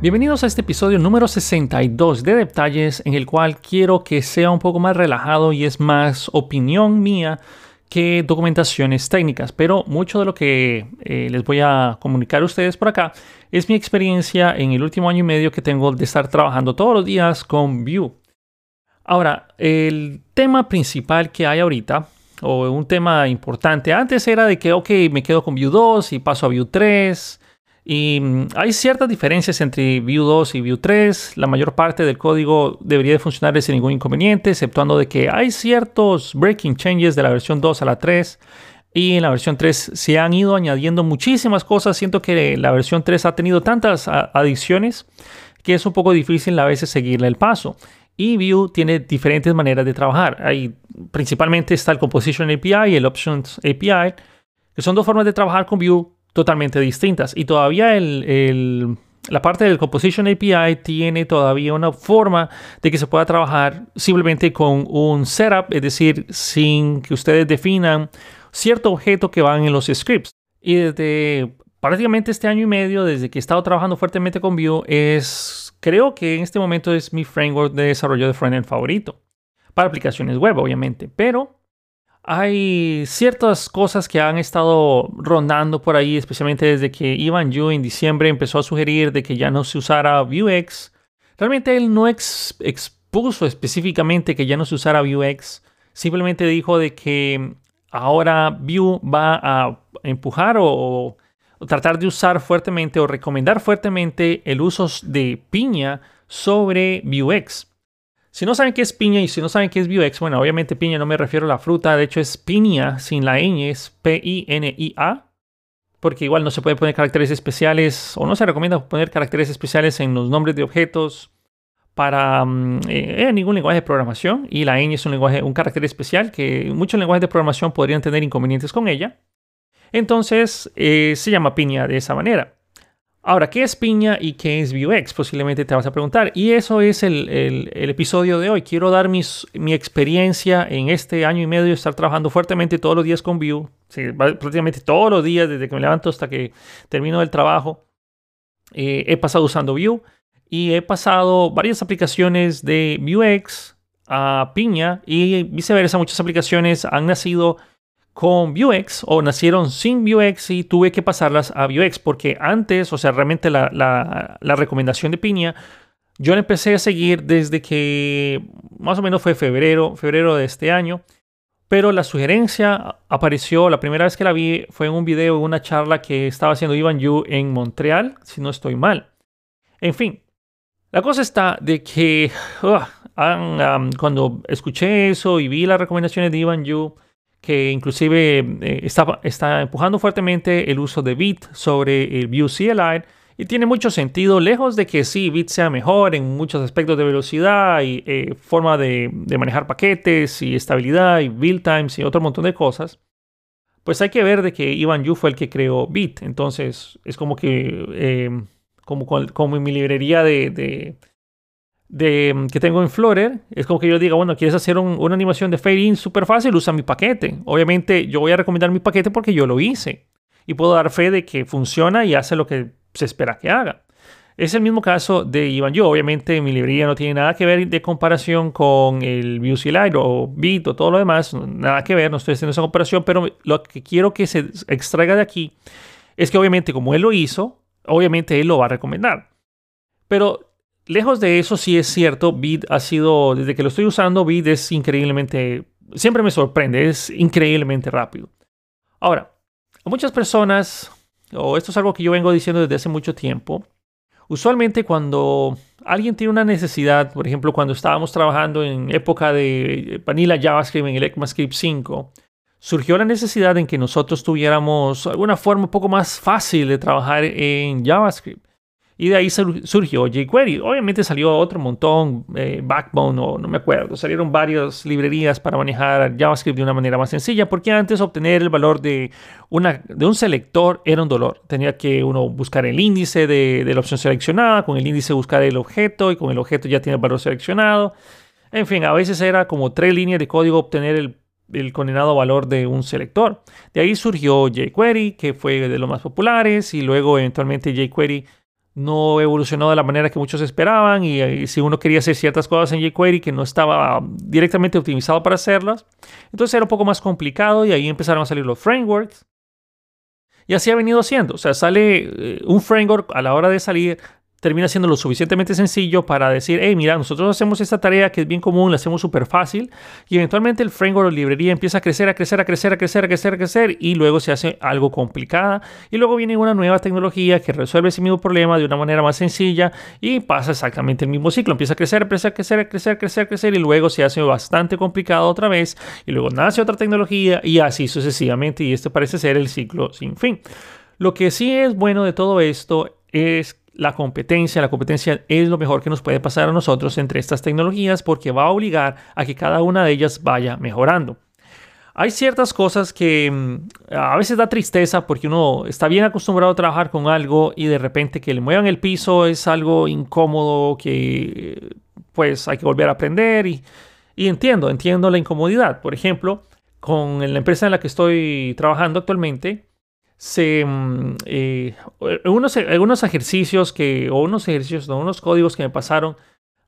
Bienvenidos a este episodio número 62 de Detalles en el cual quiero que sea un poco más relajado y es más opinión mía que documentaciones técnicas, pero mucho de lo que eh, les voy a comunicar a ustedes por acá es mi experiencia en el último año y medio que tengo de estar trabajando todos los días con Vue. Ahora, el tema principal que hay ahorita, o un tema importante, antes era de que, ok, me quedo con Vue 2 y paso a Vue 3 y mm, hay ciertas diferencias entre Vue 2 y Vue 3. La mayor parte del código debería de funcionar sin ningún inconveniente, exceptuando de que hay ciertos breaking changes de la versión 2 a la 3. Y en la versión 3 se han ido añadiendo muchísimas cosas. Siento que la versión 3 ha tenido tantas adiciones que es un poco difícil a veces seguirle el paso. Y Vue tiene diferentes maneras de trabajar. Hay, principalmente está el Composition API y el Options API, que son dos formas de trabajar con Vue totalmente distintas. Y todavía el, la parte del Composition API tiene todavía una forma de que se pueda trabajar simplemente con un setup, es decir, sin que ustedes definan cierto objeto que van en los scripts. Y desde prácticamente este año y medio, desde que he estado trabajando fuertemente con Vue, es, creo que en este momento es mi framework de desarrollo de frontend favorito. Para aplicaciones web, obviamente. Pero hay ciertas cosas que han estado rondando por ahí, especialmente desde que Ivan Yu en diciembre empezó a sugerir de que ya no se usara Vuex. Realmente él no expuso específicamente que ya no se usara Vuex, simplemente dijo de que ahora Vue va a empujar o, o tratar de usar fuertemente o recomendar fuertemente el uso de piña sobre Vuex. Si no saben qué es piña y si no saben qué es Vuex, bueno, obviamente piña no me refiero a la fruta, de hecho es piña sin la ñ, es P-I-N-I-A, porque igual no se puede poner caracteres especiales o no se recomienda poner caracteres especiales en los nombres de objetos para mm, eh, ningún lenguaje de programación y la ñ es un lenguaje, un carácter especial que muchos lenguajes de programación podrían tener inconvenientes con ella. Entonces eh, se llama piña de esa manera. Ahora, ¿qué es piña y qué es Vuex? Posiblemente te vas a preguntar. Y eso es el, episodio de hoy. Quiero dar mis, mi experiencia en este año y medio de estar trabajando fuertemente todos los días con Vue. prácticamente todos los días, desde que me levanto hasta que termino el trabajo. Eh, he pasado usando Vue y he pasado varias aplicaciones de Vuex a piña y viceversa. Muchas aplicaciones han nacido con Vuex o nacieron sin Vuex y tuve que pasarlas a Vuex porque antes, o sea, realmente la, la, recomendación de Piña, yo la empecé a seguir desde que más o menos fue febrero, febrero de este año. Pero la sugerencia apareció, la primera vez que la vi fue en un video, una charla que estaba haciendo Ivan Yu en Montreal, si no estoy mal. En fin, la cosa está de que cuando escuché eso y vi las recomendaciones de Ivan Yu, que inclusive eh, está, empujando fuertemente el uso de Bit sobre el Vue CLI y tiene mucho sentido, lejos de que sí, Bit sea mejor en muchos aspectos de velocidad y eh, forma de, manejar paquetes y estabilidad y build times y otro montón de cosas. Pues hay que ver de que Ivan Yu fue el que creó Bit, entonces es como que eh, como, como en mi librería de de, mm, que tengo en Flutter, es como que yo diga, bueno, quieres hacer una animación de fade in súper fácil, usa mi paquete. Obviamente yo voy a recomendar mi paquete porque yo lo hice y puedo dar fe de que funciona y hace lo que se espera que haga. Es el mismo caso de Ivan Yo. Obviamente mi librería no tiene nada que ver de comparación con el Vue CLI o Bit o todo lo demás. Nada que ver, no estoy haciendo esa comparación, pero lo que quiero que se extraiga de aquí es que obviamente como él lo hizo, obviamente él lo va a recomendar. Pero Lejos de eso, sí es cierto, Bit ha sido, desde que lo estoy usando, Bit es increíblemente, siempre me sorprende, es increíblemente rápido. Ahora, muchas personas, o esto es algo que yo vengo diciendo desde hace mucho tiempo, usualmente cuando alguien tiene una necesidad, por ejemplo, cuando estábamos trabajando en época de Vanilla JavaScript en el ECMAScript 5, surgió la necesidad en que nosotros tuviéramos alguna forma un poco más fácil de trabajar en JavaScript. Y de ahí surgió jQuery. Obviamente salió otro montón, eh, Backbone o no me acuerdo. Salieron varias librerías para manejar JavaScript de una manera más sencilla, porque antes obtener el valor de, una, de un selector era un dolor. Tenía que uno buscar el índice de, de la opción seleccionada, con el índice buscar el objeto y con el objeto ya tiene el valor seleccionado. En fin, a veces era como tres líneas de código obtener el el condenado valor de un selector. De ahí surgió jQuery, que fue de los más populares, y luego eventualmente jQuery no evolucionó de la manera que muchos esperaban y, si uno quería hacer ciertas cosas en jQuery que no estaba directamente optimizado para hacerlas, entonces era un poco más complicado y ahí empezaron a salir los frameworks. Y así ha venido siendo. O sea, sale eh, un framework a la hora de salir, termina siendo lo suficientemente sencillo para decir, hey, mira, nosotros hacemos esta tarea que es bien común, la hacemos súper fácil, y eventualmente el framework o librería empieza a crecer, a crecer, a crecer, a crecer, a crecer, a crecer, y luego se hace algo complicada, y luego viene una nueva tecnología que resuelve ese mismo problema de una manera más sencilla, y pasa exactamente el mismo ciclo, empieza a crecer, a crecer, a crecer, a crecer, a crecer, y luego se hace bastante complicado otra vez, y luego nace otra tecnología, y así sucesivamente, y este parece ser el ciclo sin fin. Lo que sí es bueno de todo esto es la competencia. La competencia es lo mejor que nos puede pasar a nosotros entre estas tecnologías porque va a obligar a que cada una de ellas vaya mejorando. Hay ciertas cosas que mm, a veces da tristeza porque uno está bien acostumbrado a trabajar con algo y de repente que le muevan el piso es algo incómodo que pues hay que volver a aprender y, entiendo, entiendo la incomodidad. Por ejemplo, con la empresa en la que estoy trabajando actualmente, se, mm, eh, unos, algunos ejercicios que, o unos ejercicios, no, unos códigos que me pasaron,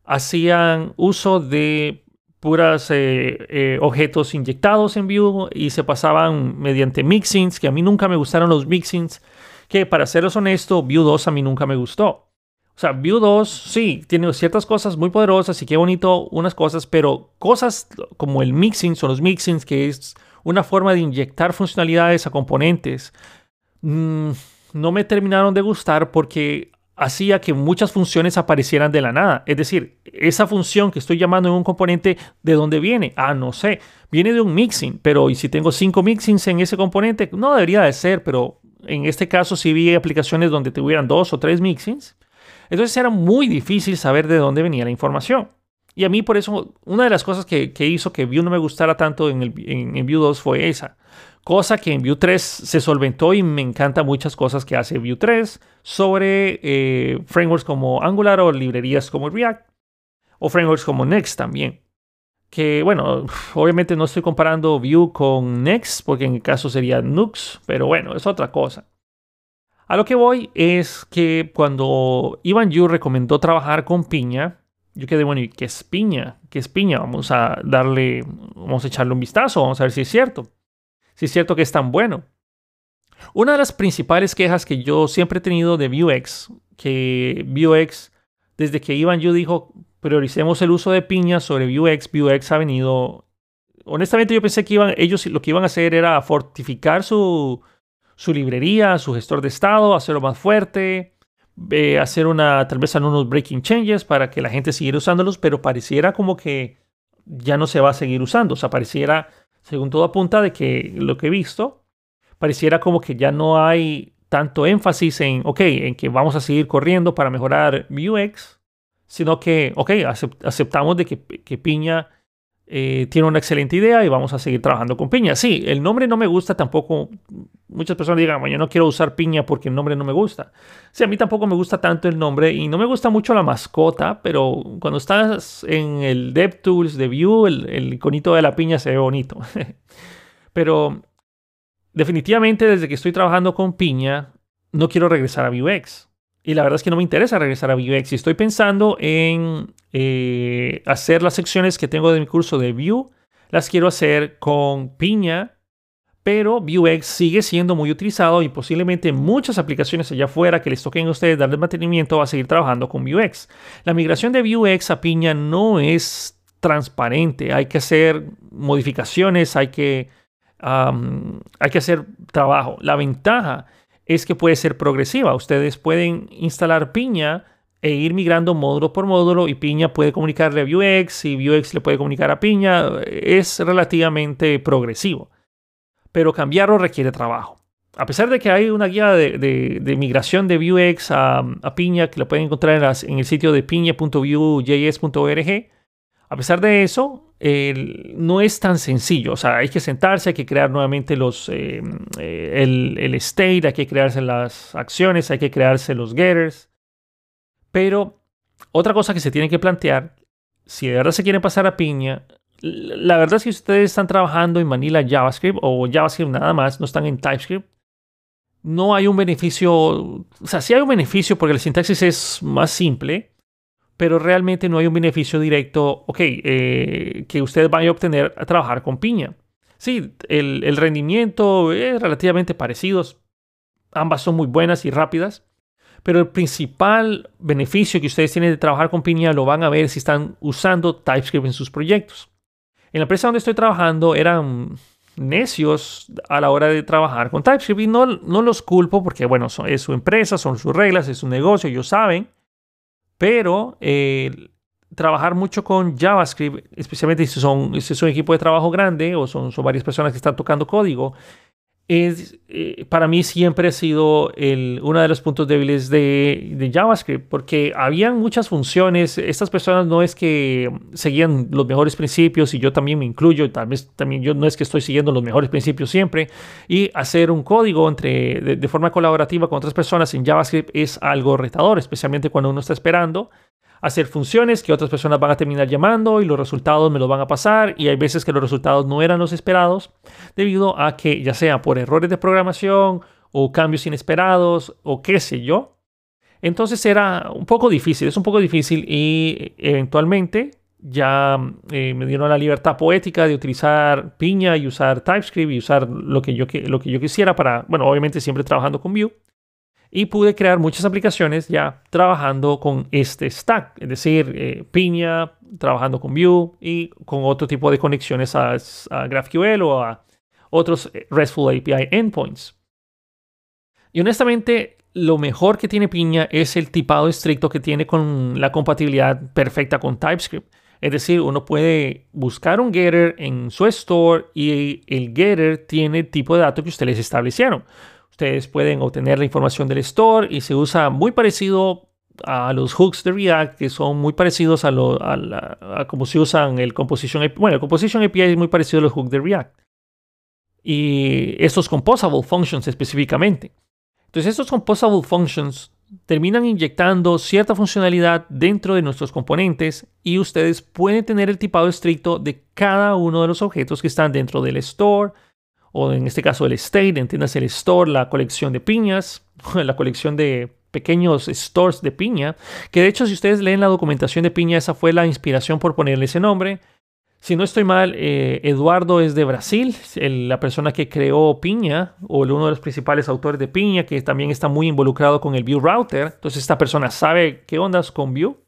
hacían uso de puras eh, eh, objetos inyectados en Vue y se pasaban mediante mixins, que a mí nunca me gustaron los mixins, que para seros honesto, Vue 2 a mí nunca me gustó. O sea, Vue 2 sí, tiene ciertas cosas muy poderosas y qué bonito unas cosas, pero cosas como el mixing o los mixins, que es una forma de inyectar funcionalidades a componentes, Mm, no me terminaron de gustar porque hacía que muchas funciones aparecieran de la nada. Es decir, esa función que estoy llamando en un componente, ¿de dónde viene? Ah, no sé. Viene de un mixing, pero ¿y si tengo cinco mixings en ese componente? No debería de ser, pero en este caso sí vi aplicaciones donde tuvieran dos o tres mixings. Entonces era muy difícil saber de dónde venía la información. Y a mí por eso, una de las cosas que, hizo que Vue no me gustara tanto en, el, en, Vue 2 fue esa cosa que en Vue 3 se solventó y me encanta muchas cosas que hace Vue 3 sobre eh, frameworks como Angular o librerías como React o frameworks como Next también. Que bueno, obviamente no estoy comparando Vue con Next porque en el caso sería Nux, pero bueno, es otra cosa. A lo que voy es que cuando Ivan Yu recomendó trabajar con piña, yo quedé, bueno, ¿y qué es piña? ¿Qué es piña? Vamos a darle, vamos a echarle un vistazo, vamos a ver si es cierto si es cierto que es tan bueno. Una de las principales quejas que yo siempre he tenido de Vuex, que Vuex, desde que Ivan yo dijo prioricemos el uso de piña sobre Vuex, Vuex ha venido. Honestamente, yo pensé que iban, ellos lo que iban a hacer era fortificar su, su librería, su gestor de estado, hacerlo más fuerte, eh, hacer una, tal vez unos breaking changes para que la gente siguiera usándolos, pero pareciera como que ya no se va a seguir usando. O sea, pareciera según todo apunta de que lo que he visto, pareciera como que ya no hay tanto énfasis en, ok, en que vamos a seguir corriendo para mejorar UX, sino que, ok, aceptamos de que, que Piña eh, tiene una excelente idea y vamos a seguir trabajando con piña. Sí, el nombre no me gusta tampoco. Muchas personas digan, yo no quiero usar piña porque el nombre no me gusta. Sí, a mí tampoco me gusta tanto el nombre y no me gusta mucho la mascota, pero cuando estás en el DevTools de el, el iconito de la piña se ve bonito. pero definitivamente desde que estoy trabajando con piña, no quiero regresar a Vuex. Y la verdad es que no me interesa regresar a Vuex. Y estoy pensando en eh, hacer las secciones que tengo de mi curso de Vue. Las quiero hacer con Piña, pero Vuex sigue siendo muy utilizado y posiblemente muchas aplicaciones allá afuera que les toquen a ustedes darle mantenimiento va a seguir trabajando con Vuex. La migración de Vuex a Piña no es transparente. Hay que hacer modificaciones, hay que, hay que hacer trabajo. La ventaja es que puede ser progresiva. Ustedes pueden instalar Piña e ir migrando módulo por módulo y Piña puede comunicarle a Vuex y Vuex le puede comunicar a Piña. Es relativamente progresivo, pero cambiarlo requiere trabajo. A pesar de que hay una guía de, migración de Vuex a, Piña que lo pueden encontrar en, el sitio de piña.vuejs.org, a pesar de eso, no es tan sencillo. O sea, hay que sentarse, hay que crear nuevamente los, eh, eh, el, el, state, hay que crearse las acciones, hay que crearse los getters. Pero otra cosa que se tiene que plantear, si de verdad se quiere pasar a piña, la verdad es que ustedes están trabajando en Manila JavaScript o JavaScript nada más, no están en TypeScript, no hay un beneficio, o sea, sí hay un beneficio porque la sintaxis es más simple, pero realmente no hay un beneficio directo, ok, eh, que usted vaya a obtener a trabajar con piña. Sí, el, el rendimiento es relativamente parecido, ambas son muy buenas y rápidas, pero el principal beneficio que ustedes tienen de trabajar con piña lo van a ver si están usando TypeScript en sus proyectos. En la empresa donde estoy trabajando eran necios a la hora de trabajar con TypeScript y no, no los culpo porque, bueno, es su empresa, son sus reglas, es su negocio, ellos saben, pero eh, trabajar mucho con JavaScript, especialmente si son, si es un equipo de trabajo grande o son, son varias personas que están tocando código, es, eh, para mí siempre ha sido el, uno de los puntos débiles de, de, JavaScript, porque habían muchas funciones. Estas personas no es que seguían los mejores principios, y yo también me incluyo, tal también yo no es que estoy siguiendo los mejores principios siempre, y hacer un código entre, de, de forma colaborativa con otras personas en JavaScript es algo retador, especialmente cuando uno está esperando hacer funciones que otras personas van a terminar llamando y los resultados me los van a pasar y hay veces que los resultados no eran los esperados debido a que ya sea por errores de programación o cambios inesperados o qué sé yo. Entonces era un poco difícil, es un poco difícil y eventualmente ya eh, me dieron la libertad poética de utilizar piña y usar TypeScript y usar lo que yo, lo que yo quisiera para, bueno, obviamente siempre trabajando con Vue y pude crear muchas aplicaciones ya trabajando con este stack, es decir, eh, Piña, trabajando con Vue y con otro tipo de conexiones a, GraphQL o a otros eh, RESTful API endpoints. Y honestamente, lo mejor que tiene Piña es el tipado estricto que tiene con la compatibilidad perfecta con TypeScript. Es decir, uno puede buscar un getter en su store y el getter tiene el tipo de datos que ustedes establecieron. Ustedes pueden obtener la información del store y se usa muy parecido a los hooks de React, que son muy parecidos a, lo, a, cómo se usan el Composition API. Bueno, el Composition API es muy parecido a los hooks de React. Y estos Composable Functions específicamente. Entonces, estos Composable Functions terminan inyectando cierta funcionalidad dentro de nuestros componentes y ustedes pueden tener el tipado estricto de cada uno de los objetos que están dentro del store, o en este caso el state, entiendas el store, la colección de piñas, la colección de pequeños stores de piña, que de hecho si ustedes leen la documentación de piña, esa fue la inspiración por ponerle ese nombre. Si no estoy mal, eh, Eduardo es de Brasil, la persona que creó Piña, o uno de los principales autores de Piña, que también está muy involucrado con el View Router. Entonces esta persona sabe qué ondas con View.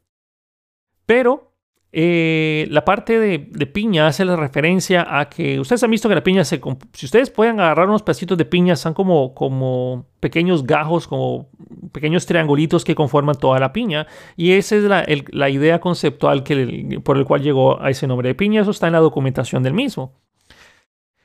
Pero eh, la parte de, piña hace la referencia a que ustedes han visto que la piña se... Si ustedes pueden agarrar unos pedacitos de piña, son como, como pequeños gajos, como pequeños triangulitos que conforman toda la piña. Y esa es la, idea conceptual que, por el cual llegó a ese nombre de piña. Eso está en la documentación del mismo.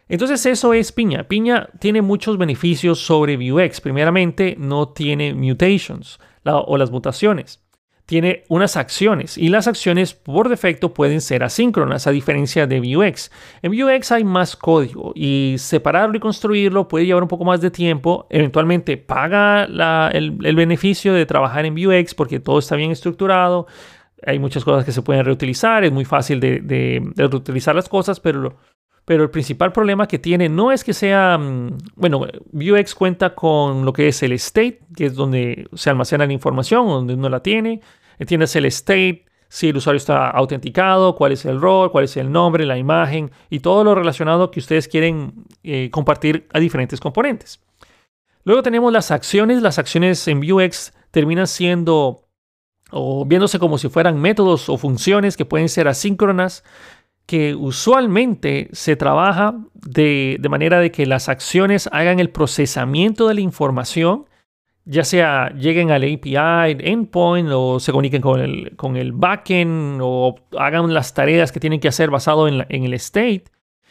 Entonces eso es piña. Piña tiene muchos beneficios sobre Vuex. Primeramente, no tiene mutations o las mutaciones tiene unas acciones y las acciones por defecto pueden ser asíncronas a diferencia de Vuex. En Vuex hay más código y separarlo y construirlo puede llevar un poco más de tiempo. Eventualmente paga el, beneficio de trabajar en Vuex porque todo está bien estructurado. Hay muchas cosas que se pueden reutilizar, es muy fácil de, reutilizar las cosas, pero pero el principal problema que tiene no es que sea, mm, bueno, Vuex cuenta con lo que es el state, que es donde se almacena la información, donde uno la tiene. Entiendes el state, si el usuario está autenticado, cuál es el rol, cuál es el nombre, la imagen y todo lo relacionado que ustedes quieren eh, compartir a diferentes componentes. Luego tenemos las acciones. Las acciones en Vuex terminan siendo o viéndose como si fueran métodos o funciones que pueden ser asíncronas, que usualmente se trabaja de, de manera de que las acciones hagan el procesamiento de la información ya sea lleguen al API, endpoint, o se comuniquen con el, con el backend, o hagan las tareas que tienen que hacer basado en, en el state.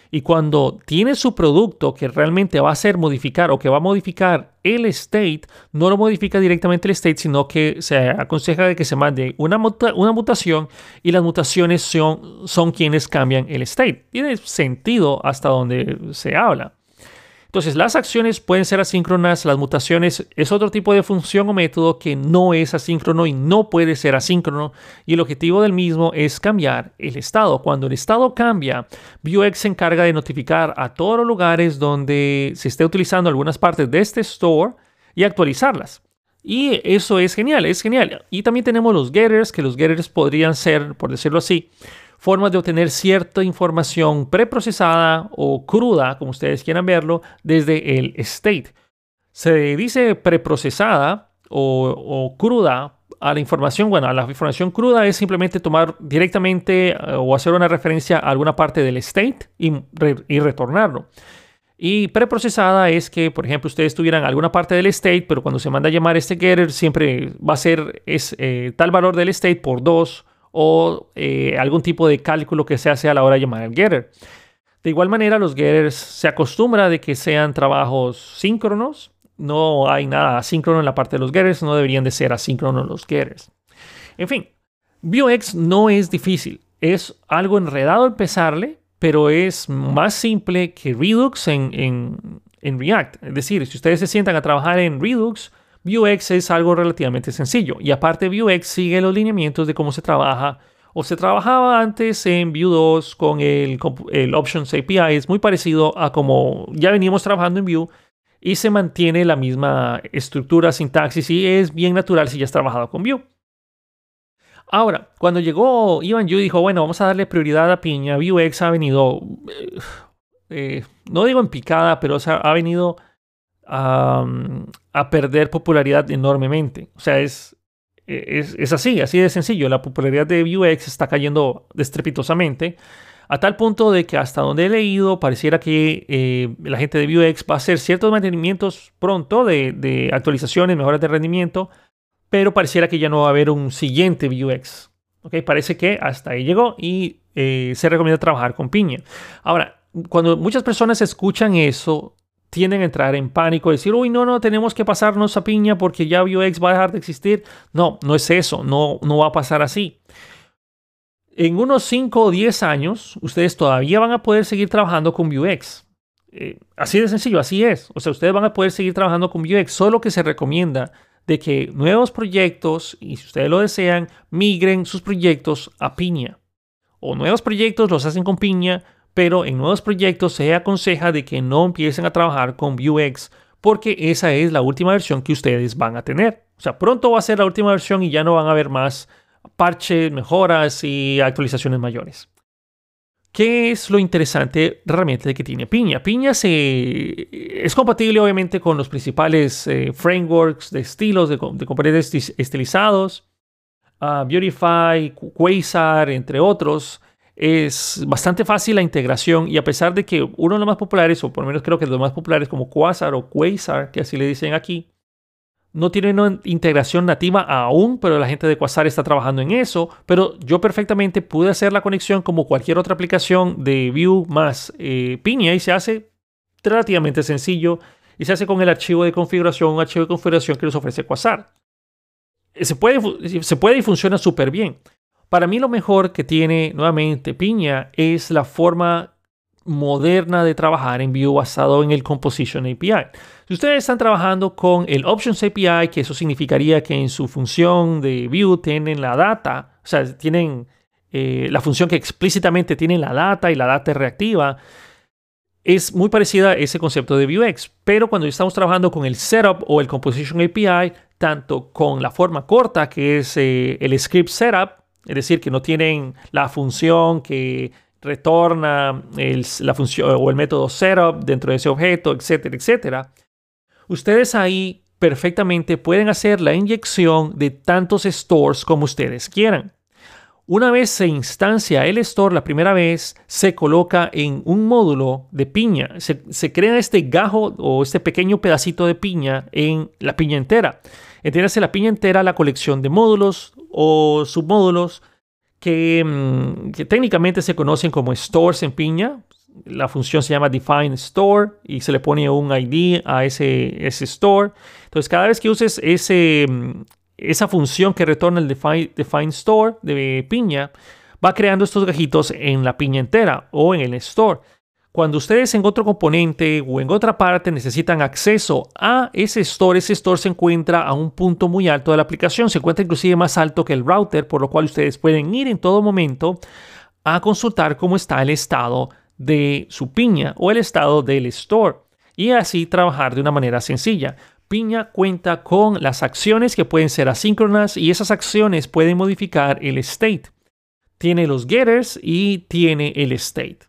Y cuando tiene su producto que realmente va a hacer modificar o que va a modificar el state, no lo modifica directamente el state, sino que se aconseja de que se mande una, una mutación y las mutaciones son, son quienes cambian el state. Tiene sentido hasta donde se habla. Entonces, las acciones pueden ser asíncronas, las mutaciones es otro tipo de función o método que no es asíncrono y no puede ser asíncrono. Y el objetivo del mismo es cambiar el estado. Cuando el estado cambia, Vuex se encarga de notificar a todos los lugares donde se esté utilizando algunas partes de este store y actualizarlas. Y eso es genial, es genial. Y también tenemos los getters, que los getters podrían ser, por decirlo así, formas de obtener cierta información preprocesada o cruda, como ustedes quieran verlo, desde el state. Se dice preprocesada o, o cruda a la información, bueno, a la información cruda es simplemente tomar directamente eh, o hacer una referencia a alguna parte del state y, y retornarlo. Y preprocesada es que, por ejemplo, ustedes tuvieran alguna parte del state, pero cuando se manda a llamar este getter, siempre va a ser es, eh, tal valor del state por 2 o eh, algún tipo de cálculo que se hace a la hora de llamar al getter. De igual manera, los getters se acostumbra de que sean trabajos síncronos. No hay nada asíncrono en la parte de los getters, no deberían de ser asíncronos los getters. En fin, Vuex no es difícil. Es algo enredado empezarle, pero es más simple que Redux en, React. Es decir, si ustedes se sientan a trabajar en Redux, Vuex es algo relativamente sencillo. Y aparte, Vuex sigue los lineamientos de cómo se trabaja o se trabajaba antes en Vue 2 con el, el Options API. Es muy parecido a como ya veníamos trabajando en Vue y se mantiene la misma estructura, sintaxis y es bien natural si ya has trabajado con Vue. Ahora, cuando llegó Ivan Yu dijo, bueno, vamos a darle prioridad a Piña, Vuex ha venido, eh, eh, no digo en picada, pero ha venido a, perder popularidad enormemente. O sea, es, es, así, así de sencillo. La popularidad de Vuex está cayendo estrepitosamente. A tal punto de que hasta donde he leído, pareciera que eh, la gente de Vuex va a hacer ciertos mantenimientos pronto de, de actualizaciones, mejoras de rendimiento, pero pareciera que ya no va a haber un siguiente Vuex. ¿okay? Parece que hasta ahí llegó y eh, se recomienda trabajar con piña. Ahora, cuando muchas personas escuchan eso, tienden a entrar en pánico, decir, uy, no, no, tenemos que pasarnos a piña porque ya Vuex va a dejar de existir. No, no es eso, no, no va a pasar así. En unos 5 o 10 años, ustedes todavía van a poder seguir trabajando con Vuex. Eh, así de sencillo, así es. O sea, ustedes van a poder seguir trabajando con Vuex, solo que se recomienda de que nuevos proyectos, y si ustedes lo desean, migren sus proyectos a Piña. O nuevos proyectos los hacen con Piña, pero en nuevos proyectos se aconseja de que no empiecen a trabajar con Vuex porque esa es la última versión que ustedes van a tener. O sea, pronto va a ser la última versión y ya no van a haber más parches, mejoras y actualizaciones mayores. ¿Qué es lo interesante realmente de que tiene Piña? Piña se, es compatible obviamente con los principales eh, frameworks de estilos, de, componentes estilizados, uh, Beautify, Quasar, entre otros. Es bastante fácil la integración y a pesar de que uno de los más populares, o por lo menos creo que los más populares como Quasar o Quasar, que así le dicen aquí, no tiene una integración nativa aún, pero la gente de Quasar está trabajando en eso. Pero yo perfectamente pude hacer la conexión como cualquier otra aplicación de Vue más eh, Piña y se hace relativamente sencillo y se hace con el archivo de configuración, un archivo de configuración que nos ofrece Quasar. Se puede, se puede y funciona súper bien. Para mí lo mejor que tiene nuevamente Piña es la forma moderna de trabajar en Vue basado en el Composition API. Si ustedes están trabajando con el Options API, que eso significaría que en su función de Vue tienen la data, o sea, tienen eh, la función que explícitamente tiene la data y la data es reactiva, es muy parecida a ese concepto de Vuex, pero cuando estamos trabajando con el setup o el composition API, tanto con la forma corta que es eh, el script setup, es decir, que no tienen la función que retorna la función o el método setup dentro de ese objeto, etcétera, etcétera. Ustedes ahí perfectamente pueden hacer la inyección de tantos stores como ustedes quieran. Una vez se instancia el store la primera vez, se coloca en un módulo de piña. Se, crea este gajo o este pequeño pedacito de piña en la piña entera. Entiéndase la piña entera, la colección de módulos o submódulos Mm, que, técnicamente se conocen como stores en piña. La función se llama define store y se le pone un ID a ese, ese store. Entonces, cada vez que uses ese, mm, esa función que retorna el define, define store de piña, va creando estos gajitos en la piña entera o en el store. Cuando ustedes en otro componente o en otra parte necesitan acceso a ese store, ese store se encuentra a un punto muy alto de la aplicación, se encuentra inclusive más alto que el router, por lo cual ustedes pueden ir en todo momento a consultar cómo está el estado de su piña o el estado del store y así trabajar de una manera sencilla. Piña cuenta con las acciones que pueden ser asíncronas y esas acciones pueden modificar el state. Tiene los getters y tiene el state.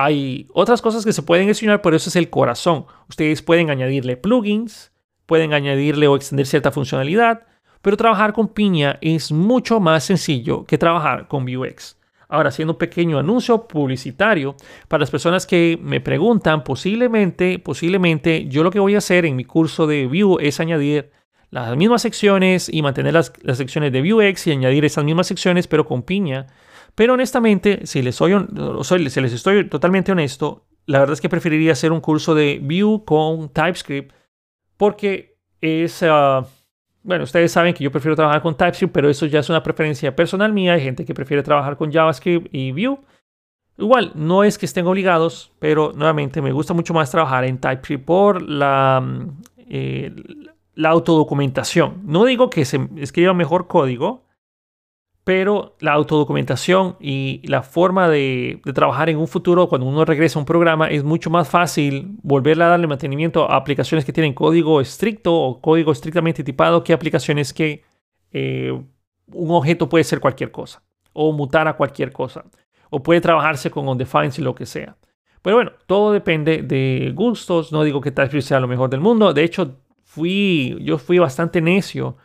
Hay otras cosas que se pueden gestionar, pero eso es el corazón. Ustedes pueden añadirle plugins, pueden añadirle o extender cierta funcionalidad, pero trabajar con Piña es mucho más sencillo que trabajar con Vuex. Ahora, haciendo un pequeño anuncio publicitario para las personas que me preguntan, posiblemente, posiblemente, yo lo que voy a hacer en mi curso de Vue es añadir las mismas secciones y mantener las, secciones de Vuex y añadir esas mismas secciones, pero con piña. Pero honestamente, si les, soy, si les estoy totalmente honesto, la verdad es que preferiría hacer un curso de Vue con TypeScript porque es... Ah, bueno, ustedes saben que yo prefiero trabajar con TypeScript, pero eso ya es una preferencia personal mía. Hay gente que prefiere trabajar con JavaScript y Vue. Igual, no es que estén obligados, pero nuevamente me gusta mucho más trabajar en TypeScript por la, eh, la autodocumentación. No digo que se escriba mejor código, pero la autodocumentación y la forma de, trabajar en un futuro cuando uno regresa a un programa es mucho más fácil volverle a darle mantenimiento a aplicaciones que tienen código estricto o código estrictamente tipado que aplicaciones que eh, un objeto puede ser cualquier cosa o mutar a cualquier cosa o puede trabajarse con undefined y lo que sea. Pero bueno, todo depende de gustos. No digo que TypeScript sea lo mejor del mundo. De hecho, fui, yo fui bastante necio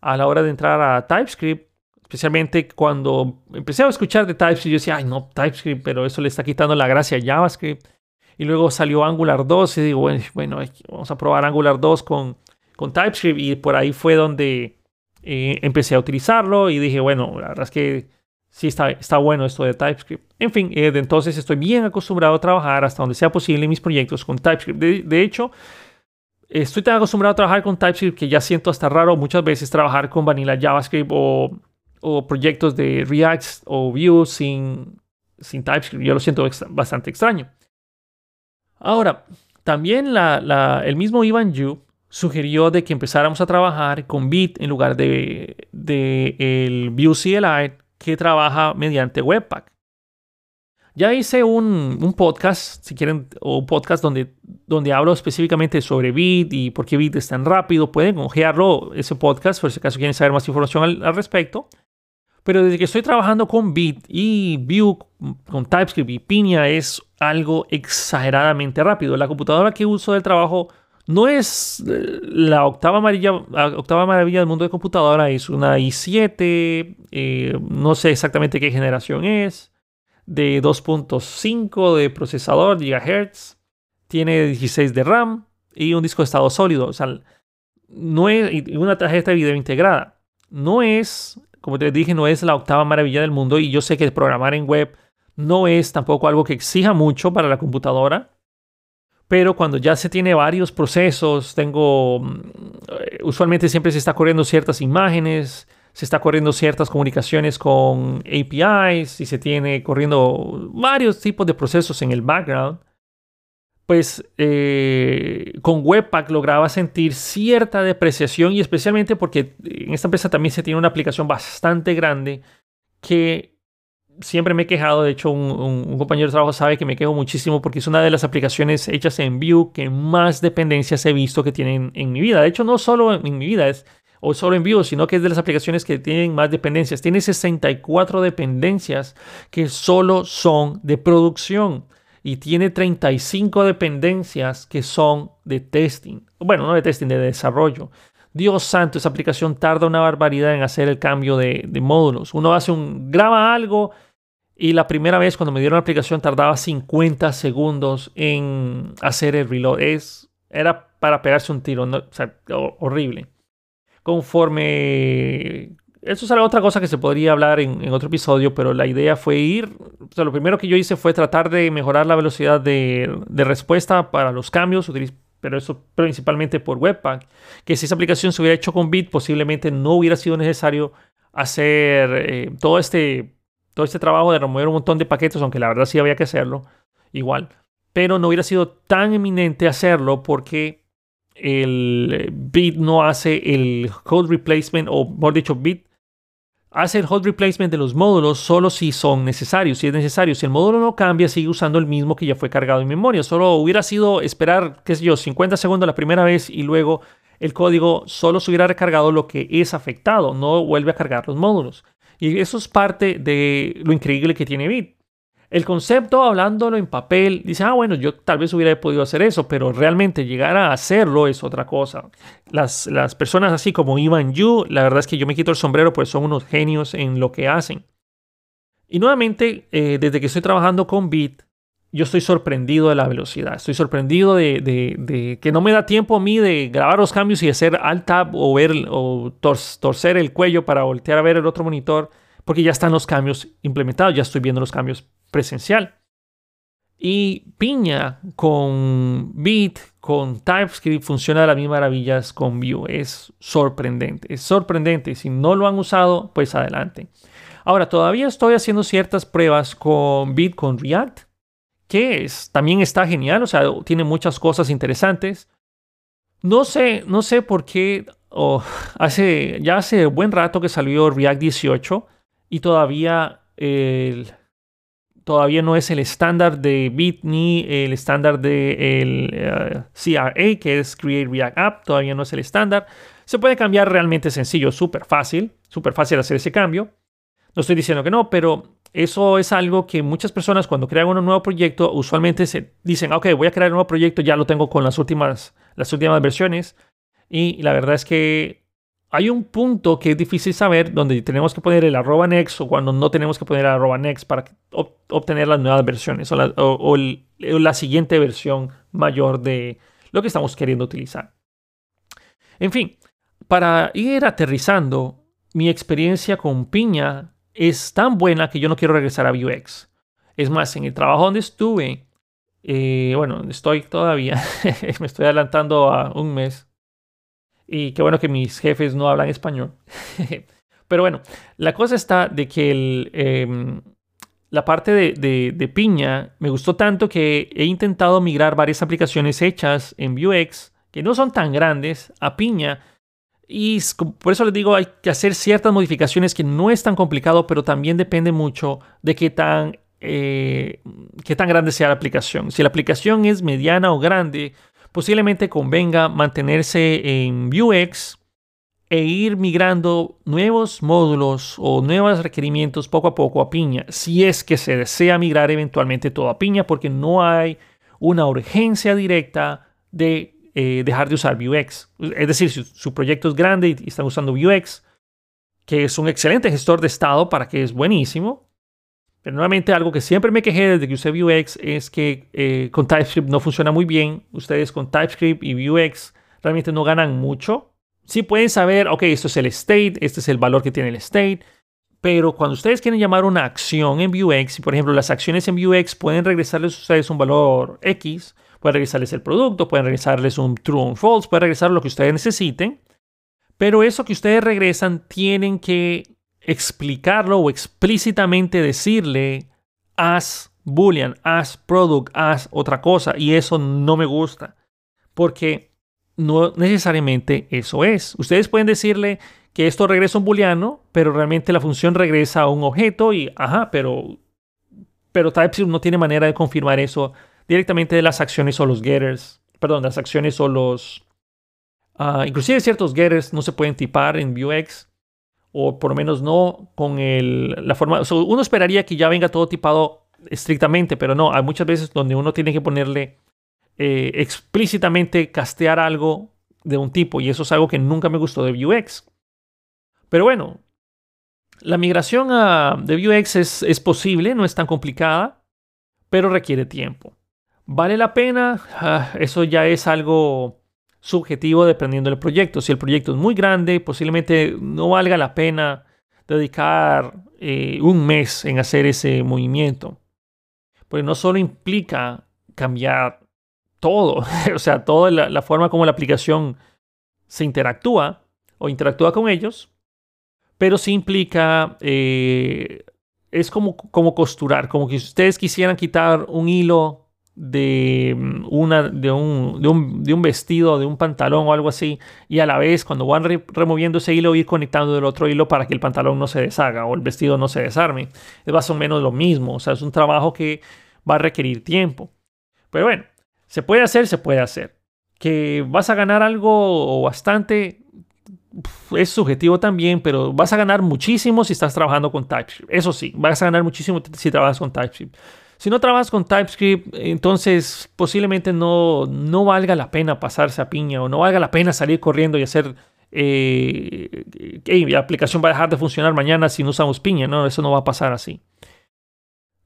a la hora de entrar a TypeScript especialmente cuando empecé a escuchar de TypeScript, yo decía, ay, no, TypeScript, pero eso le está quitando la gracia a JavaScript. Y luego salió Angular 2 y digo, bueno, vamos a probar Angular 2 con, con TypeScript. Y por ahí fue donde eh, empecé a utilizarlo y dije, bueno, la verdad es que sí está, está bueno esto de TypeScript. En fin, eh, de entonces estoy bien acostumbrado a trabajar hasta donde sea posible en mis proyectos con TypeScript. de hecho, estoy tan acostumbrado a trabajar con TypeScript que ya siento hasta raro muchas veces trabajar con Vanilla JavaScript o o proyectos de React o Vue sin, TypeScript. Yo lo siento bastante extraño. Ahora, también el mismo Ivan Yu sugirió de que empezáramos a trabajar con Bit en lugar de, de el Vue CLI que trabaja mediante Webpack. Ya hice un, podcast, si quieren, o un podcast donde, donde hablo específicamente sobre Bit y por qué Bit es tan rápido. Pueden ojearlo, ese podcast, por si acaso quieren saber más información al respecto. Pero desde que estoy trabajando con Bit y Vue con TypeScript y Piña es algo exageradamente rápido. La computadora que uso del trabajo no es eh, la octava maravilla, octava maravilla del mundo de computadora, es una i7, eh, no sé exactamente qué generación es, de 2.5 de procesador, gigahertz, tiene 16 de RAM y un disco de estado sólido, o sea, no es una tarjeta de video integrada. No es como te dije, no es la octava maravilla del mundo y yo sé que programar en web no es tampoco algo que exija mucho para la computadora. Pero cuando ya se tiene varios procesos, tengo, mm, usualmente siempre se está corriendo ciertas imágenes, se está corriendo ciertas comunicaciones con APIs y se tiene corriendo varios tipos de procesos en el background pues eh, con Webpack lograba sentir cierta depreciación y especialmente porque en esta empresa también se tiene una aplicación bastante grande que siempre me he quejado, de hecho un, compañero de trabajo sabe que me quejo muchísimo porque es una de las aplicaciones hechas en Vue que más dependencias he visto que tienen en mi vida. De hecho no solo en mi vida, es o solo en Vue, sino que es de las aplicaciones que tienen más dependencias. Tiene 64 dependencias que solo son de producción y tiene 35 dependencias que son de testing. Bueno, no de testing, de desarrollo. Dios santo, esa aplicación tarda una barbaridad en hacer el cambio de, módulos. Uno hace un, graba algo y la primera vez cuando me dieron la aplicación tardaba 50 segundos en hacer el reload. Es, era para pegarse un tiro, o sea, horrible. Conforme eso es otra cosa que se podría hablar en, otro episodio, pero la idea fue ir, o sea, lo primero que yo hice fue tratar de mejorar la velocidad de, respuesta para los cambios, pero eso principalmente por Webpack, que si esa aplicación se hubiera hecho con Bit, posiblemente no hubiera sido necesario hacer eh, todo, este, todo este trabajo de remover un montón de paquetes, aunque la verdad sí había que hacerlo igual, pero no hubiera sido tan eminente hacerlo porque el Bit no hace el code replacement, o mejor dicho, Bit hace el hot replacement de los módulos solo si son necesarios, si es necesario. Si el módulo no cambia, sigue usando el mismo que ya fue cargado en memoria. Solo hubiera sido esperar, qué sé yo, 50 segundos la primera vez y luego el código solo se hubiera recargado lo que es afectado, no vuelve a cargar los módulos. Y eso es parte de lo increíble que tiene Bit. El concepto, hablándolo en papel, dice, ah, bueno, yo tal vez hubiera podido hacer eso, pero realmente llegar a hacerlo es otra cosa. Las, las personas así como Ivan Yu, la verdad es que yo me quito el sombrero, pues son unos genios en lo que hacen. Y nuevamente, eh, desde que estoy trabajando con Bit, yo estoy sorprendido de la velocidad. Estoy sorprendido de, que no me da tiempo a mí de grabar los cambios y hacer alt tab o, ver, o torcer el cuello para voltear a ver el otro monitor, porque ya están los cambios implementados, ya estoy viendo los cambios presencial. Y Piña con Bit, con TypeScript, funciona de las mismas maravillas con Vue. Es sorprendente, es sorprendente. Si no lo han usado, pues adelante. Ahora, todavía estoy haciendo ciertas pruebas con Bit, con React, que es, también está genial, o sea, tiene muchas cosas interesantes. No sé, no sé por qué, hace, ya hace buen rato que salió React 18 y todavía el todavía no es el estándar de Bit ni el estándar de el, eh, CRA, que es Create React App, todavía no es el estándar. Se puede cambiar realmente sencillo, súper fácil, súper fácil hacer ese cambio. No estoy diciendo que no, pero eso es algo que muchas personas cuando crean un nuevo proyecto usualmente se dicen, ok, voy a crear un nuevo proyecto, ya lo tengo con las últimas, las últimas versiones. Y la verdad es que hay un punto que es difícil saber donde tenemos que poner el arroba next o cuando no tenemos que poner el arroba next para obtener las nuevas versiones o la, siguiente versión mayor de lo que estamos queriendo utilizar. En fin, para ir aterrizando, mi experiencia con Piña es tan buena que yo no quiero regresar a Vuex. Es más, en el trabajo donde estuve, eh, bueno, estoy todavía, me estoy adelantando a un mes, y qué bueno que mis jefes no hablan español. Pero bueno, la cosa está de que em, la parte de, de, piña me gustó tanto que he intentado migrar varias aplicaciones hechas en Vuex que no son tan grandes a piña. Y por eso les digo, hay que hacer ciertas modificaciones que no es tan complicado, pero también depende mucho de qué tan, eh, qué tan grande sea la aplicación. Si la aplicación es mediana o grande, posiblemente convenga mantenerse en Vuex e ir migrando nuevos módulos o nuevos requerimientos poco a poco a Piña, si es que se desea migrar eventualmente todo a Piña, porque no hay una urgencia directa de eh, dejar de usar Vuex. Es decir, si su proyecto es grande y están usando Vuex, que es un excelente gestor de estado para que es buenísimo, pero nuevamente algo que siempre me quejé desde que usé Vuex es que eh, con TypeScript no funciona muy bien. Ustedes con TypeScript y Vuex realmente no ganan mucho. Sí pueden saber, ok, esto es el state, este es el valor que tiene el state. Pero cuando ustedes quieren llamar una acción en Vuex, y por ejemplo las acciones en Vuex pueden regresarles a ustedes un valor X, pueden regresarles el producto, pueden regresarles un true o false, pueden regresar lo que ustedes necesiten. Pero eso que ustedes regresan tienen que explicarlo o explícitamente decirle haz boolean, haz product, haz otra cosa y eso no me gusta porque no necesariamente eso es. Ustedes pueden decirle que esto regresa un booleano, pero realmente la función regresa a un objeto y ajá, pero pero TypeScript no tiene manera de confirmar eso directamente de las acciones o los getters, perdón, las acciones o los uh, inclusive ciertos getters no se pueden tipar en Vuex o por lo menos no con el, la forma. uno esperaría que ya venga todo tipado estrictamente, pero no, hay muchas veces donde uno tiene que ponerle eh, explícitamente castear algo de un tipo, y eso es algo que nunca me gustó de Vuex. Pero bueno, la migración a, de Vuex es, es posible, no es tan complicada, pero requiere tiempo. ¿Vale la pena? Ah, eso ya es algo subjetivo dependiendo del proyecto. Si el proyecto es muy grande, posiblemente no valga la pena dedicar eh, un mes en hacer ese movimiento. Porque no solo implica cambiar todo, o sea, toda la, forma como la aplicación se interactúa o interactúa con ellos, pero sí implica, eh, es como, como costurar, como que ustedes quisieran quitar un hilo de, mm, una, de, un, de, un, de un vestido, de un pantalón o algo así, y a la vez cuando van removiendo ese hilo, ir conectando del otro hilo para que el pantalón no se deshaga o el vestido no se desarme. Es más o menos lo mismo, o sea, es un trabajo que va a requerir tiempo. Pero bueno, se puede hacer, se puede hacer. Que vas a ganar algo o bastante, es subjetivo también, pero vas a ganar muchísimo si estás trabajando con TypeScript. Eso sí, vas a ganar muchísimo si trabajas con TypeScript. Si no trabajas con TypeScript, entonces posiblemente no, no valga la pena pasarse a piña o no valga la pena salir corriendo y hacer eh, la aplicación va a dejar de funcionar mañana si no usamos piña. No, eso no va a pasar así.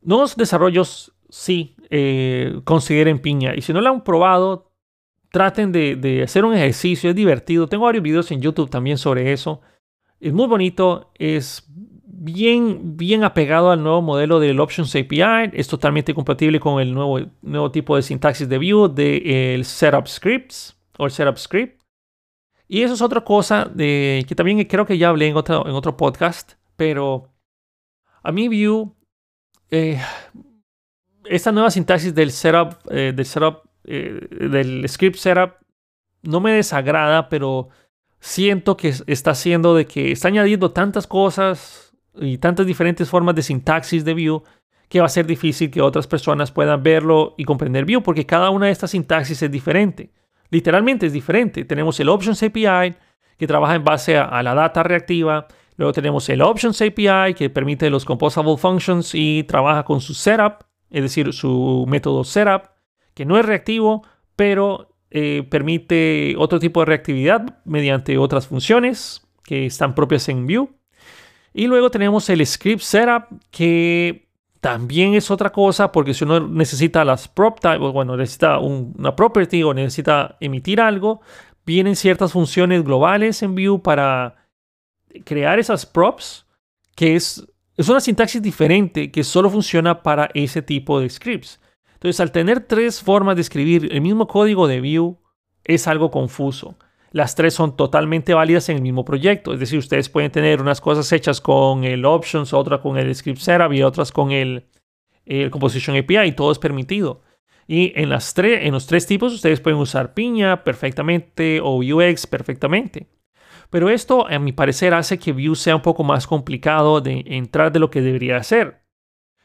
Nuevos desarrollos sí eh, consideren piña. Y si no lo han probado, traten de, hacer un ejercicio. Es divertido. Tengo varios videos en YouTube también sobre eso. Es muy bonito. Es bien, bien apegado al nuevo modelo del Options API. Es totalmente compatible con el nuevo, nuevo tipo de sintaxis de Vue del Setup Scripts o el Setup Script. Y eso es otra cosa de, que también creo que ya hablé en otro, en otro podcast. Pero a mí Vue eh, esta nueva sintaxis del setup, eh, del setup, eh, del script setup, no me desagrada, pero siento que está haciendo de que está añadiendo tantas cosas y tantas diferentes formas de sintaxis de Vue que va a ser difícil que otras personas puedan verlo y comprender Vue, porque cada una de estas sintaxis es diferente. Literalmente es diferente. Tenemos el Options API, que trabaja en base a la data reactiva, Luego tenemos el Options API que permite los composable functions y trabaja con su setup, es decir, su método setup, que no es reactivo, pero eh, permite otro tipo de reactividad mediante otras funciones que están propias en Vue. Y luego tenemos el script setup, que también es otra cosa, porque si uno necesita las prop type, bueno, necesita una property o necesita emitir algo, vienen ciertas funciones globales en Vue para crear esas props, que es, es una sintaxis diferente que solo funciona para ese tipo de scripts. Entonces, al tener tres formas de escribir el mismo código de Vue, es algo confuso. Las tres son totalmente válidas en el mismo proyecto. Es decir, ustedes pueden tener unas cosas hechas con el Options, otra con el Script Setup y otras con el, Composition API y todo es permitido. Y en, las en los tres tipos ustedes pueden usar Piña perfectamente o UX perfectamente. Pero esto, a mi parecer, hace que Vue sea un poco más complicado de entrar de lo que debería ser.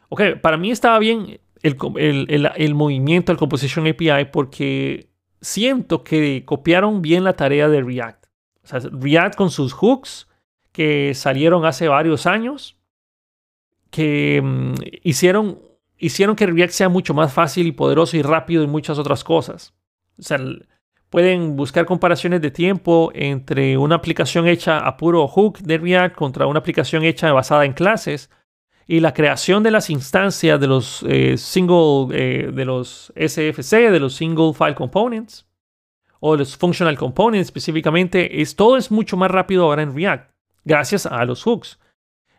Ok, para mí estaba bien el, el, movimiento del Composition API porque siento que copiaron bien la tarea de React. O sea, React con sus hooks que salieron hace varios años, que mm, hicieron, hicieron que React sea mucho más fácil y poderoso y rápido y muchas otras cosas. O sea, Pueden buscar comparaciones de tiempo entre una aplicación hecha a puro hook de React contra una aplicación hecha basada en clases y la creación de las instancias de los eh, single, eh, de los SFC, de los single file components o los functional components específicamente, es, todo es mucho más rápido ahora en React gracias a los hooks.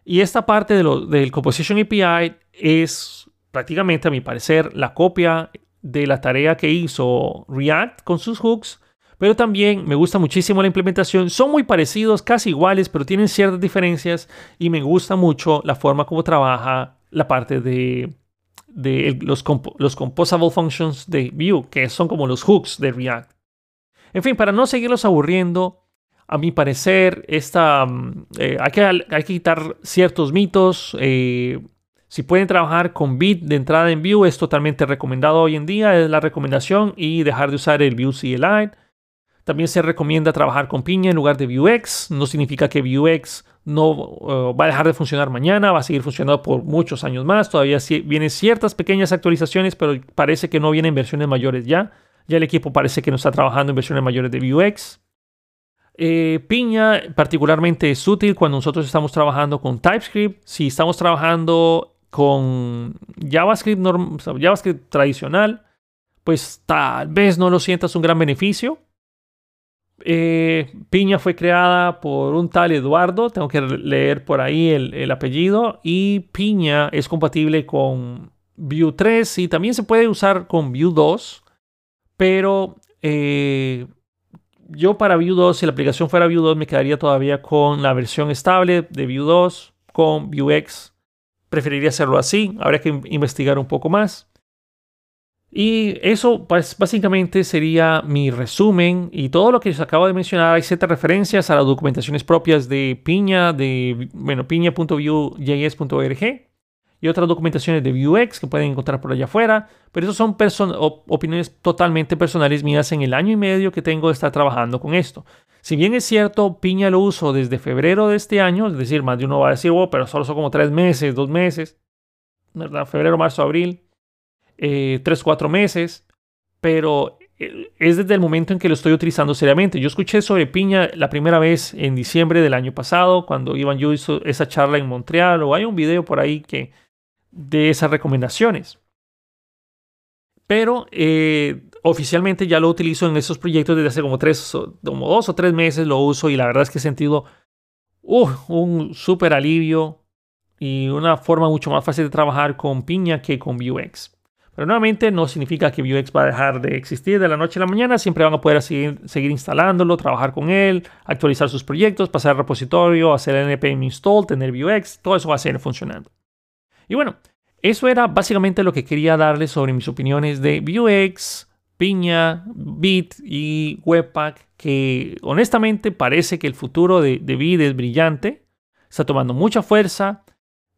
Y esta parte del Composition API es prácticamente, a mi parecer, la copia de la tarea que hizo React con sus hooks, pero también me gusta muchísimo la implementación. Son muy parecidos, casi iguales, pero tienen ciertas diferencias y me gusta mucho la forma como trabaja la parte de, los, los composable functions de Vue, que son como los hooks de React. En fin, para no seguirlos aburriendo, a mi parecer, esta, mm, eh, hay, que, hay, que, quitar ciertos mitos. Eh, si pueden trabajar con Bit de entrada en Vue, es totalmente recomendado hoy en día, es la recomendación y dejar de usar el Vue CLI. También se recomienda trabajar con Piña en lugar de Vuex. No significa que Vuex no uh, va a dejar de funcionar mañana, va a seguir funcionando por muchos años más. Todavía vienen ciertas pequeñas actualizaciones, pero parece que no vienen versiones mayores ya. Ya el equipo parece que no está trabajando en versiones mayores de Vuex. Eh, Piña particularmente es útil cuando nosotros estamos trabajando con TypeScript. Si estamos trabajando con JavaScript, JavaScript tradicional, pues tal vez no lo sientas un gran beneficio. Eh, Piña fue creada por un tal Eduardo, tengo que leer por ahí el, apellido, y Piña es compatible con Vue 3 y también se puede usar con Vue 2, pero eh, yo para Vue 2, si la aplicación fuera Vue 2, me quedaría todavía con la versión estable de Vue 2 con Vuex preferiría hacerlo así, habría que investigar un poco más. Y eso pues, básicamente sería mi resumen y todo lo que les acabo de mencionar. Hay ciertas referencias a las documentaciones propias de Piña, de bueno, piña.vue.js.org. y otras documentaciones de Vuex que pueden encontrar por allá afuera, pero eso son opiniones totalmente personales mías en el año y medio que tengo de estar trabajando con esto. Si bien es cierto, Piña lo uso desde febrero de este año, es decir, más de uno va a decir, oh, pero solo son como tres meses, dos meses, ¿verdad? Febrero, marzo, abril, eh, tres, cuatro meses, pero eh, es desde el momento en que lo estoy utilizando seriamente. Yo escuché sobre piña la primera vez en diciembre del año pasado, cuando Iván Yu hizo esa charla en Montreal, o hay un video por ahí que de esas recomendaciones. Pero eh, oficialmente ya lo utilizo en esos proyectos desde hace como, tres, como dos o tres meses lo uso y la verdad es que he sentido uh, un súper alivio y una forma mucho más fácil de trabajar con piña que con Vuex. Pero nuevamente no significa que Vuex va a dejar de existir de la noche a la mañana. Siempre van a poder seguir, instalándolo, trabajar con él, actualizar sus proyectos, pasar al repositorio, hacer el npm install, tener Vuex. Todo eso va a seguir funcionando. Y bueno, eso era básicamente lo que quería darles sobre mis opiniones de Vuex, Piña, Bit y Webpack, que honestamente parece que el futuro de, de Bit es brillante. Está tomando mucha fuerza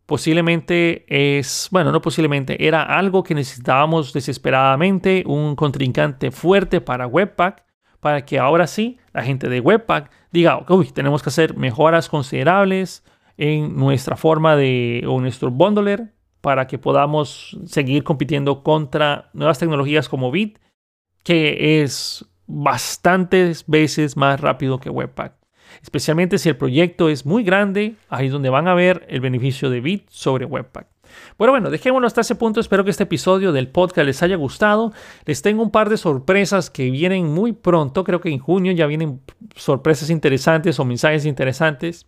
posiblemente es, bueno, no posiblemente, era algo que necesitábamos desesperadamente, un contrincante fuerte para Webpack, para que ahora sí la gente de Webpack diga, uy, tenemos que hacer mejoras considerables en nuestra forma de, o nuestro bundler, para que podamos seguir compitiendo contra nuevas tecnologías como Bit, que es bastantes veces más rápido que Webpack especialmente si el proyecto es muy grande, ahí es donde van a ver el beneficio de Bit sobre Webpack. Bueno, bueno, dejémoslo hasta ese punto. Espero que este episodio del podcast les haya gustado. Les tengo un par de sorpresas que vienen muy pronto. Creo que en junio ya vienen sorpresas interesantes o mensajes interesantes.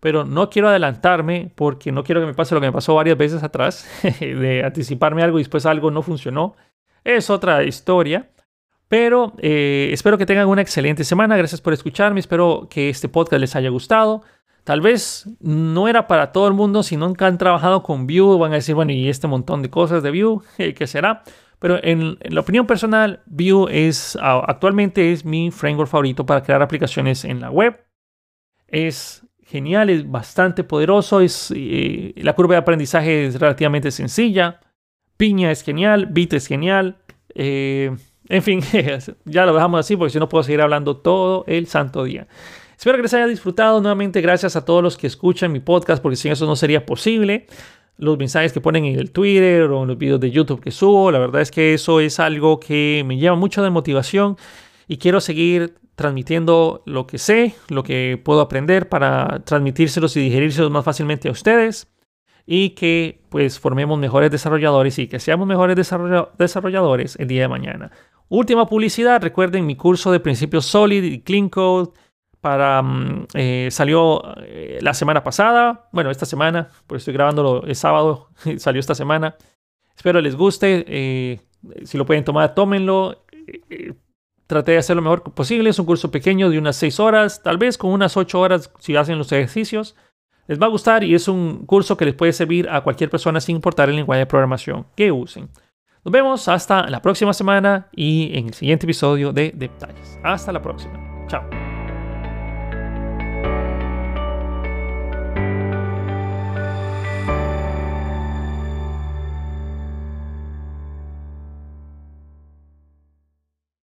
Pero no quiero adelantarme porque no quiero que me pase lo que me pasó varias veces atrás, de anticiparme algo y después algo no funcionó. Es otra historia. Pero eh, espero que tengan una excelente semana. Gracias por escucharme. Espero que este podcast les haya gustado. Tal vez no era para todo el mundo. Si nunca han trabajado con Vue, van a decir, bueno, y este montón de cosas de Vue, ¿qué será? Pero en, la opinión personal, Vue es actualmente es mi framework favorito para crear aplicaciones en la web. Es genial, es bastante poderoso. Es, eh, la curva de aprendizaje es relativamente sencilla. Piña es genial, Bit es genial. Eh, en fin, ya lo dejamos así porque si no puedo seguir hablando todo el santo día. Espero que les haya disfrutado. Nuevamente, gracias a todos los que escuchan mi podcast, porque sin eso no sería posible. Los mensajes que ponen en el Twitter o en los videos de YouTube que subo, la verdad es que eso es algo que me lleva mucho de motivación y quiero seguir transmitiendo lo que sé, lo que puedo aprender para transmitírselos y digerírselos más fácilmente a ustedes y que pues formemos mejores desarrolladores y que seamos mejores desarrolladores el día de mañana. Última publicidad, recuerden mi curso de principios Solid y Clean Code para, mm, eh, salió eh, la semana pasada, bueno, esta semana, pues estoy grabándolo el sábado, salió esta semana. Espero les guste, eh, si lo pueden tomar, tómenlo. traté de hacer lo mejor posible, es un curso pequeño de unas 6 horas, tal vez con unas 8 horas si hacen los ejercicios. Les va a gustar y es un curso que les puede servir a cualquier persona sin importar el lenguaje de programación que usen. Nos vemos hasta la próxima semana y en el siguiente episodio de Detalles. Hasta la próxima. Chao.